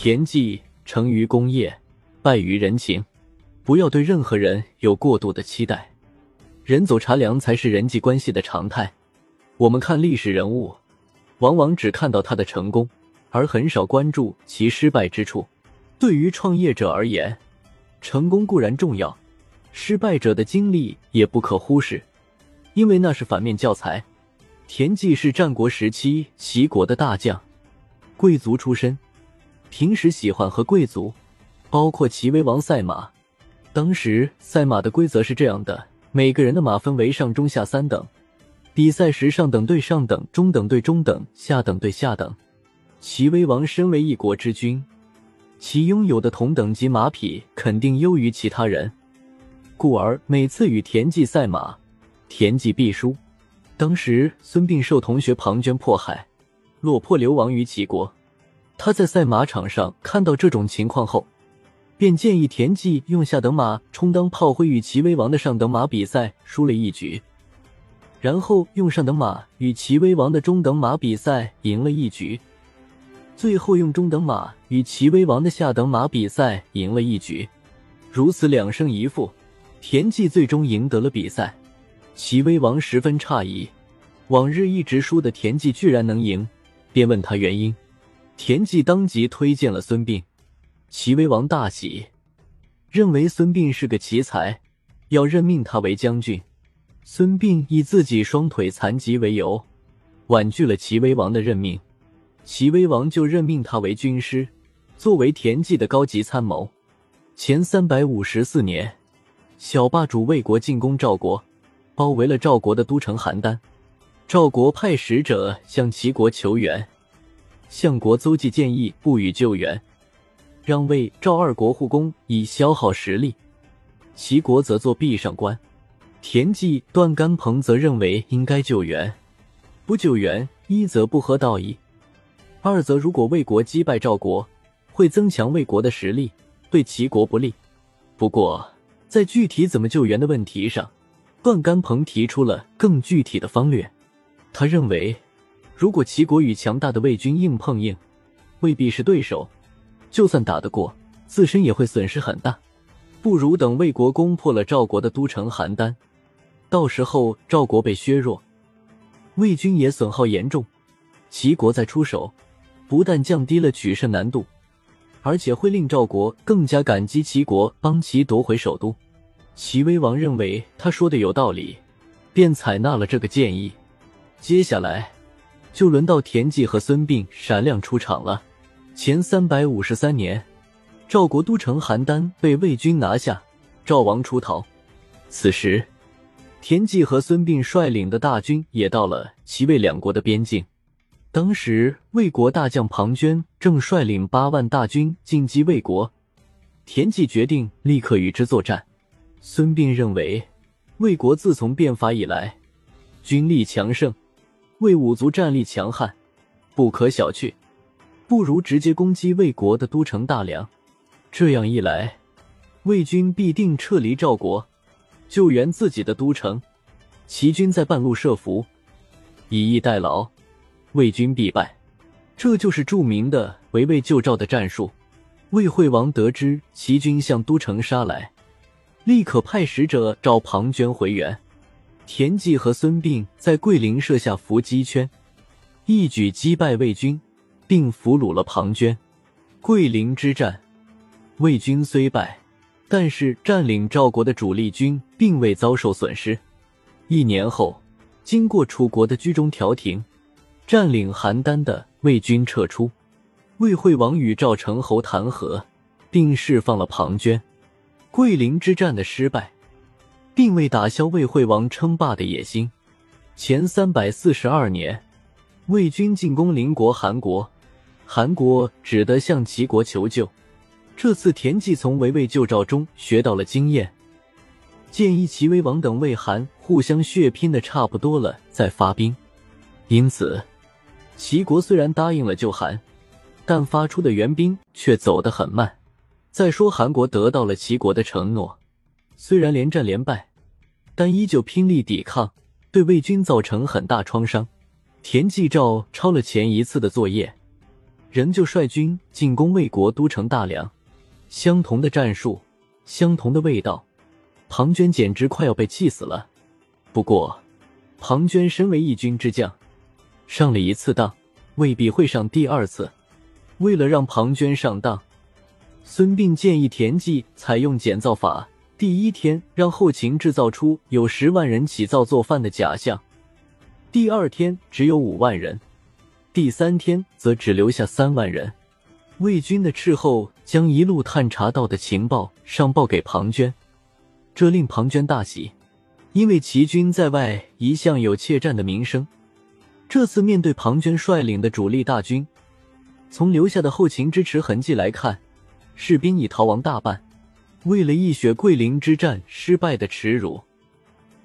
田忌成于功业，败于人情。不要对任何人有过度的期待，人走茶凉才是人际关系的常态。我们看历史人物，往往只看到他的成功，而很少关注其失败之处。对于创业者而言，成功固然重要，失败者的经历也不可忽视，因为那是反面教材。田忌是战国时期齐国的大将，贵族出身，平时喜欢和贵族，包括齐威王赛马。当时赛马的规则是这样的：每个人的马分为上中下三等，比赛时上等对上等，中等对中等，下等对下等。齐威王身为一国之君，其拥有的同等级马匹肯定优于其他人，故而每次与田忌赛马，田忌必输。当时孙膑受同学庞涓迫害，落魄流亡于齐国。他在赛马场上看到这种情况后。便建议田忌用下等马充当炮灰，与齐威王的上等马比赛，输了一局；然后用上等马与齐威王的中等马比赛，赢了一局；最后用中等马与齐威王的下等马比赛，赢了一局。如此两胜一负，田忌最终赢得了比赛。齐威王十分诧异，往日一直输的田忌居然能赢，便问他原因。田忌当即推荐了孙膑。齐威王大喜，认为孙膑是个奇才，要任命他为将军。孙膑以自己双腿残疾为由，婉拒了齐威王的任命。齐威王就任命他为军师，作为田忌的高级参谋。前三百五十四年，小霸主魏国进攻赵国，包围了赵国的都城邯郸。赵国派使者向齐国求援，相国邹忌建议不予救援。让魏赵二国护攻，以消耗实力；齐国则做壁上观。田忌、段干鹏则认为应该救援，不救援，一则不合道义，二则如果魏国击败赵国，会增强魏国的实力，对齐国不利。不过，在具体怎么救援的问题上，段干鹏提出了更具体的方略。他认为，如果齐国与强大的魏军硬碰硬，未必是对手。就算打得过，自身也会损失很大，不如等魏国攻破了赵国的都城邯郸，到时候赵国被削弱，魏军也损耗严重，齐国再出手，不但降低了取胜难度，而且会令赵国更加感激齐国帮其夺回首都。齐威王认为他说的有道理，便采纳了这个建议。接下来，就轮到田忌和孙膑闪亮出场了。前三百五十三年，赵国都城邯郸被魏军拿下，赵王出逃。此时，田忌和孙膑率领的大军也到了齐魏两国的边境。当时，魏国大将庞涓正率领八万大军进击魏国，田忌决定立刻与之作战。孙膑认为，魏国自从变法以来，军力强盛，魏武卒战力强悍，不可小觑。不如直接攻击魏国的都城大梁，这样一来，魏军必定撤离赵国，救援自己的都城。齐军在半路设伏，以逸待劳，魏军必败。这就是著名的围魏救赵的战术。魏惠王得知齐军向都城杀来，立刻派使者召庞涓回援。田忌和孙膑在桂林设下伏击圈，一举击败魏军。并俘虏了庞涓。桂林之战，魏军虽败，但是占领赵国的主力军并未遭受损失。一年后，经过楚国的居中调停，占领邯郸的魏军撤出，魏惠王与赵成侯谈和，并释放了庞涓。桂林之战的失败，并未打消魏惠王称霸的野心。前三百四十二年，魏军进攻邻国韩国。韩国只得向齐国求救。这次田忌从围魏救赵中学到了经验，建议齐威王等魏韩互相血拼的差不多了再发兵。因此，齐国虽然答应了救韩，但发出的援兵却走得很慢。再说韩国得到了齐国的承诺，虽然连战连败，但依旧拼力抵抗，对魏军造成很大创伤。田忌照抄了前一次的作业。仍旧率军进攻魏国都城大梁。相同的战术，相同的味道，庞涓简直快要被气死了。不过，庞涓身为一军之将，上了一次当，未必会上第二次。为了让庞涓上当，孙膑建议田忌采用减造法，第一天让后勤制造出有十万人起灶做饭的假象，第二天只有五万人，第三天则只留下三万人。魏军的斥候将一路探查到的情报上报给庞涓，这令庞涓大喜。因为齐军在外一向有怯战的名声，这次面对庞涓率领的主力大军，从留下的后勤支持痕迹来看，士兵已逃亡大半。为了一雪桂林之战失败的耻辱，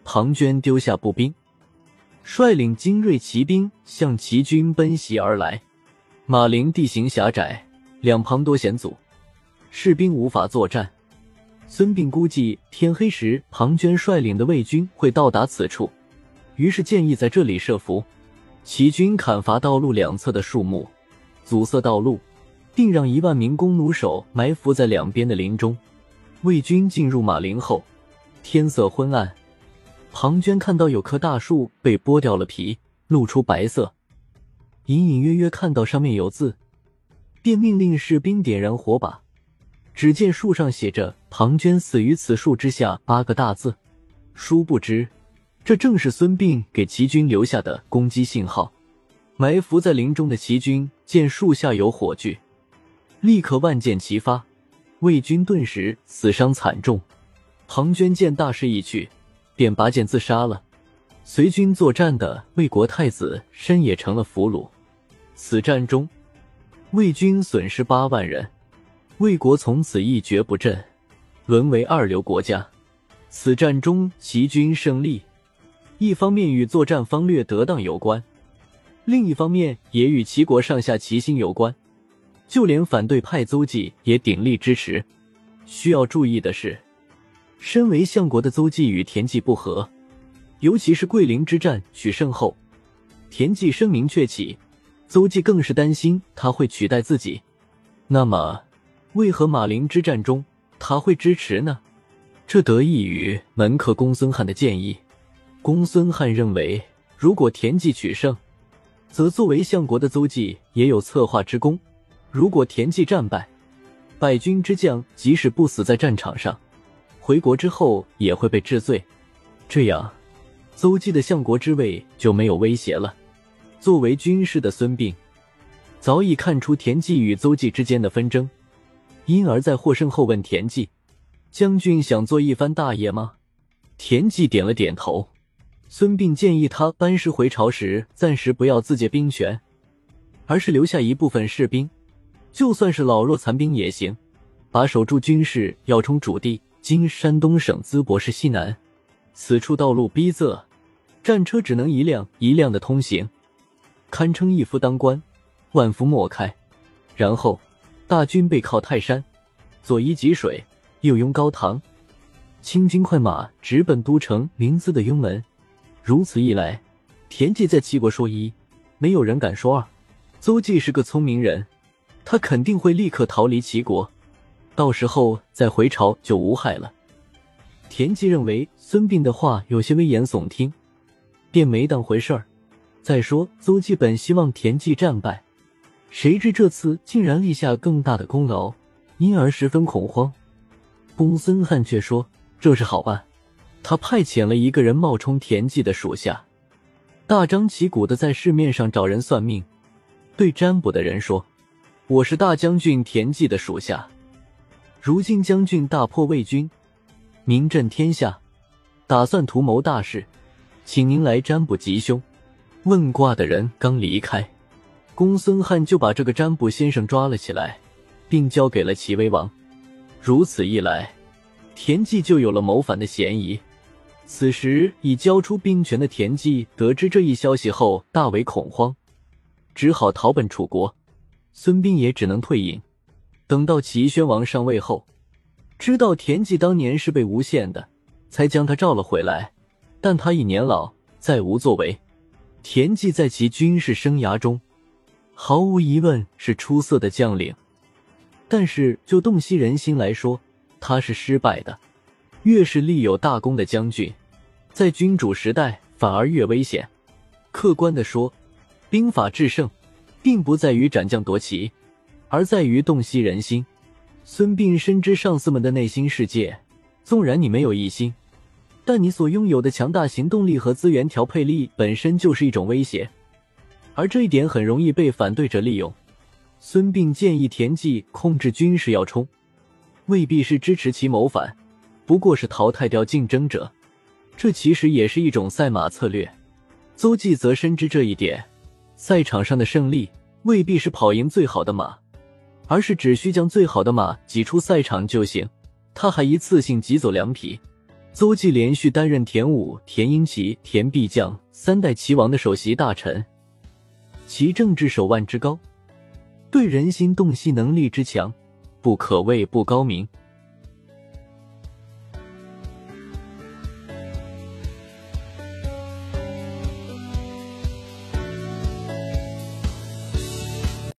庞涓丢下步兵，率领精锐骑兵向齐军奔袭而来。马陵地形狭窄，两旁多险阻，士兵无法作战。孙膑估计天黑时庞涓率领的魏军会到达此处，于是建议在这里设伏。齐军砍伐道路两侧的树木，阻塞道路，并让一万名弓弩手埋伏在两边的林中。魏军进入马陵后，天色昏暗。庞涓看到有棵大树被剥掉了皮，露出白色，隐隐约约看到上面有字，便命令士兵点燃火把。只见树上写着“庞涓死于此树之下”八个大字，殊不知，这正是孙膑给齐军留下的攻击信号。埋伏在林中的齐军见树下有火炬，立刻万箭齐发，魏军顿时死伤惨重。庞涓见大势已去，便拔剑自杀了。随军作战的魏国太子申也成了俘虏。此战中，魏军损失八万人。魏国从此一蹶不振，沦为二流国家。此战中齐军胜利，一方面与作战方略得当有关，另一方面也与齐国上下齐心有关。就连反对派邹忌也鼎力支持。需要注意的是，身为相国的邹忌与田忌不和，尤其是桂林之战取胜后，田忌声名鹊起，邹忌更是担心他会取代自己。那么。为何马陵之战中他会支持呢？这得益于门客公孙瀚的建议。公孙瀚认为，如果田忌取胜，则作为相国的邹忌也有策划之功；如果田忌战败，败军之将即使不死在战场上，回国之后也会被治罪。这样，邹忌的相国之位就没有威胁了。作为军师的孙膑，早已看出田忌与邹忌之间的纷争。因而，在获胜后问田忌：“将军想做一番大业吗？”田忌点了点头。孙膑建议他班师回朝时，暂时不要自借兵权，而是留下一部分士兵，就算是老弱残兵也行，把守住军事要冲主地（今山东省淄博市西南）。此处道路逼仄，战车只能一辆一辆的通行，堪称一夫当关，万夫莫开。然后。大军背靠泰山，左依济水，右拥高唐，轻军快马直奔都城临淄的雍门。如此一来，田忌在齐国说一，没有人敢说二。邹忌是个聪明人，他肯定会立刻逃离齐国，到时候再回朝就无害了。田忌认为孙膑的话有些危言耸听，便没当回事儿。再说，邹忌本希望田忌战败。谁知这次竟然立下更大的功劳，因而十分恐慌。公孙瀚却说：“这是好办。”他派遣了一个人冒充田忌的属下，大张旗鼓的在市面上找人算命，对占卜的人说：“我是大将军田忌的属下，如今将军大破魏军，名震天下，打算图谋大事，请您来占卜吉凶。”问卦的人刚离开。公孙瀚就把这个占卜先生抓了起来，并交给了齐威王。如此一来，田忌就有了谋反的嫌疑。此时已交出兵权的田忌得知这一消息后，大为恐慌，只好逃奔楚国。孙膑也只能退隐。等到齐宣王上位后，知道田忌当年是被诬陷的，才将他召了回来。但他已年老，再无作为。田忌在其军事生涯中。毫无疑问是出色的将领。但是就洞悉人心来说，他是失败的。越是立有大功的将军，在君主时代反而越危险。客观的说，兵法制胜，并不在于斩将夺旗，而在于洞悉人心。孙膑深知上司们的内心世界，纵然你没有异心，但你所拥有的强大行动力和资源调配力本身就是一种威胁，而这一点很容易被反对者利用。孙膑建议田忌控制军事要冲，未必是支持其谋反。不过是淘汰掉竞争者，这其实也是一种赛马策略。邹忌则深知这一点，赛场上的胜利未必是跑赢最好的马，而是只需将最好的马挤出赛场就行。他还一次性挤走两匹。邹忌连续担任田武、田婴齐、田必将三代齐王的首席大臣，其政治手腕之高，对人心洞悉能力之强，不可谓不高明。